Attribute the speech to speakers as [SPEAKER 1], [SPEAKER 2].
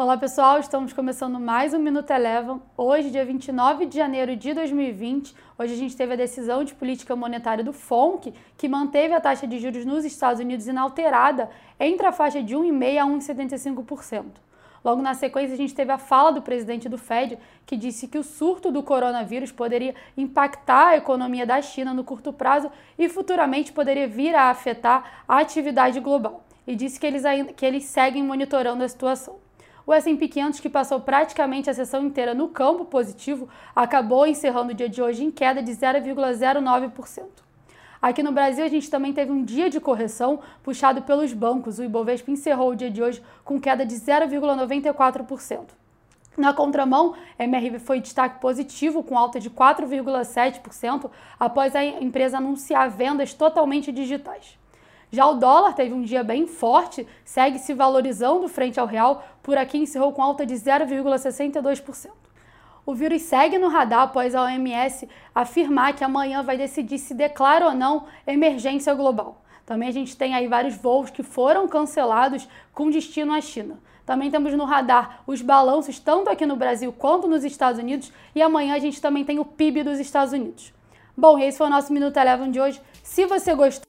[SPEAKER 1] Olá pessoal, estamos começando mais um Minuto Eleven. Hoje, dia 29 de janeiro de 2020, hoje a gente teve a decisão de política monetária do FONC, que manteve a taxa de juros nos Estados Unidos inalterada entre a faixa de 1,5% a 1,75%. Logo na sequência, a gente teve a fala do presidente do Fed, que disse que o surto do coronavírus poderia impactar a economia da China no curto prazo e futuramente poderia vir a afetar a atividade global. E disse que eles, que eles seguem monitorando a situação. O S&P 500, que passou praticamente a sessão inteira no campo positivo, acabou encerrando o dia de hoje em queda de 0,09%. Aqui no Brasil, a gente também teve um dia de correção puxado pelos bancos. O Ibovespa encerrou o dia de hoje com queda de 0,94%. Na contramão, MRV foi destaque positivo, com alta de 4,7% após a empresa anunciar vendas totalmente digitais. Já o dólar teve um dia bem forte, segue se valorizando frente ao real, por aqui encerrou com alta de 0,62%. O vírus segue no radar após a OMS afirmar que amanhã vai decidir se declara ou não emergência global. Também a gente tem aí vários voos que foram cancelados com destino à China. Também temos no radar os balanços tanto aqui no Brasil quanto nos Estados Unidos e amanhã a gente também tem o PIB dos Estados Unidos. Bom, esse foi o nosso Minuto Eleven de hoje. Se você gostou,